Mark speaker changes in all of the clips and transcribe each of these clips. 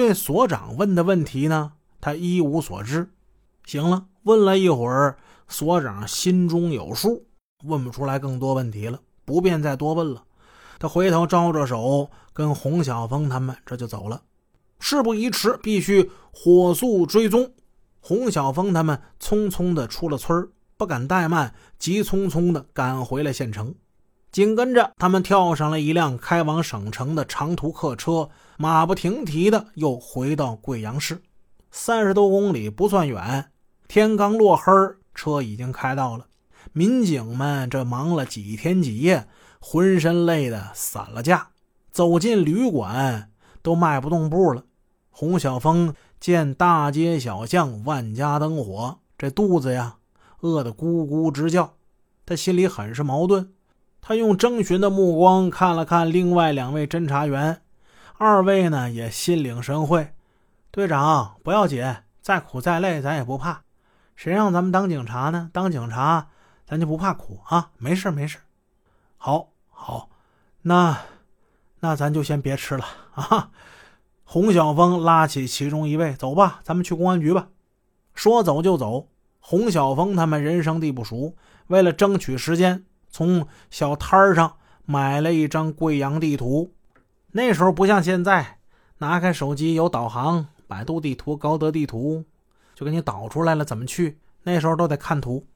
Speaker 1: 对所长问的问题呢，他一无所知。行了，问了一会儿，所长心中有数，问不出来更多问题了，不便再多问了。他回头招着手，跟洪小峰他们这就走了。事不宜迟，必须火速追踪。洪小峰他们匆匆的出了村不敢怠慢，急匆匆的赶回了县城。紧跟着，他们跳上了一辆开往省城的长途客车，马不停蹄的又回到贵阳市。三十多公里不算远，天刚落黑车已经开到了。民警们这忙了几天几夜，浑身累得散了架，走进旅馆都迈不动步了。洪小峰见大街小巷万家灯火，这肚子呀饿得咕咕直叫，他心里很是矛盾。他用征询的目光看了看另外两位侦查员，二位呢也心领神会。队长不要紧，再苦再累咱也不怕。谁让咱们当警察呢？当警察咱就不怕苦啊！没事没事。好，好，那那咱就先别吃了啊。洪小峰拉起其中一位：“走吧，咱们去公安局吧。”说走就走。洪小峰他们人生地不熟，为了争取时间，从小摊儿上买了一张贵阳地图。那时候不像现在，拿开手机有导航，百度地图、高德地图就给你导出来了怎么去。那时候都得看图。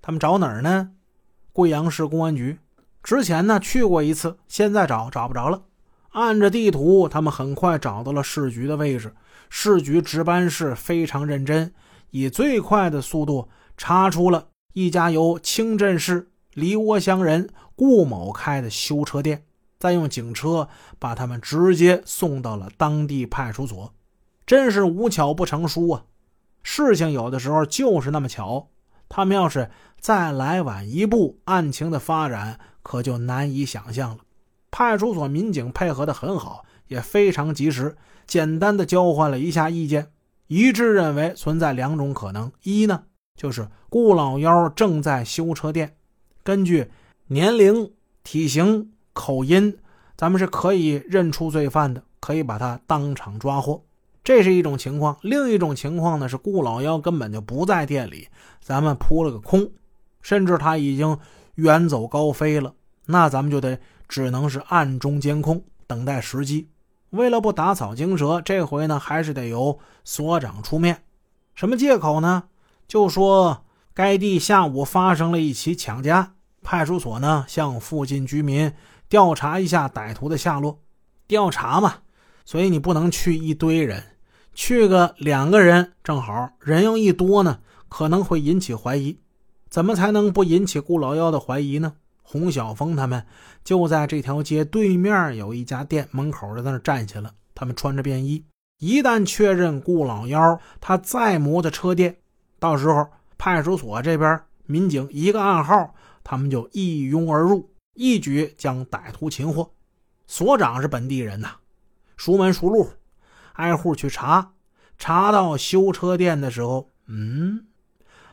Speaker 1: 他们找哪儿呢？贵阳市公安局。之前呢去过一次，现在找找不着了。按着地图，他们很快找到了市局的位置。市局值班室非常认真，以最快的速度查出了一家由清镇市梨窝乡人顾某开的修车店，再用警车把他们直接送到了当地派出所。真是无巧不成书啊！事情有的时候就是那么巧。他们要是再来晚一步，案情的发展可就难以想象了。派出所民警配合的很好，也非常及时。简单的交换了一下意见，一致认为存在两种可能：一呢，就是顾老幺正在修车店，根据年龄、体型、口音，咱们是可以认出罪犯的，可以把他当场抓获。这是一种情况。另一种情况呢，是顾老幺根本就不在店里，咱们扑了个空，甚至他已经远走高飞了。那咱们就得。只能是暗中监控，等待时机。为了不打草惊蛇，这回呢还是得由所长出面。什么借口呢？就说该地下午发生了一起抢劫，派出所呢向附近居民调查一下歹徒的下落。调查嘛，所以你不能去一堆人，去个两个人正好。人又一多呢，可能会引起怀疑。怎么才能不引起顾老幺的怀疑呢？洪小峰他们就在这条街对面有一家店门口，在那站下了。他们穿着便衣，一旦确认顾老幺他在摩的车店，到时候派出所这边民警一个暗号，他们就一拥而入，一举将歹徒擒获。所长是本地人呐，熟门熟路，挨户去查。查到修车店的时候，嗯，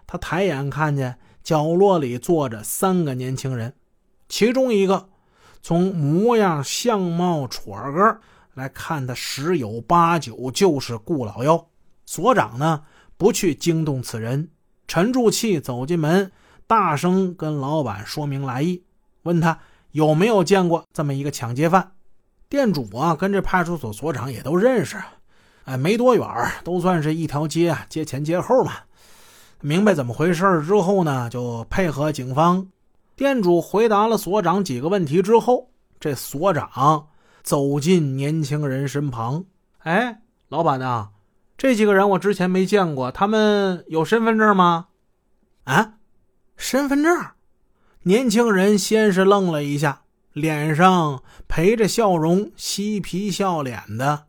Speaker 1: 他抬眼看见角落里坐着三个年轻人。其中一个，从模样、相貌、戳个来看，他十有八九就是顾老幺。所长呢，不去惊动此人，沉住气走进门，大声跟老板说明来意，问他有没有见过这么一个抢劫犯。店主啊，跟这派出所所长也都认识，哎，没多远，都算是一条街啊，街前街后嘛。明白怎么回事之后呢，就配合警方。店主回答了所长几个问题之后，这所长走进年轻人身旁。哎，老板呐，这几个人我之前没见过，他们有身份证吗？啊，身份证？年轻人先是愣了一下，脸上陪着笑容，嬉皮笑脸的。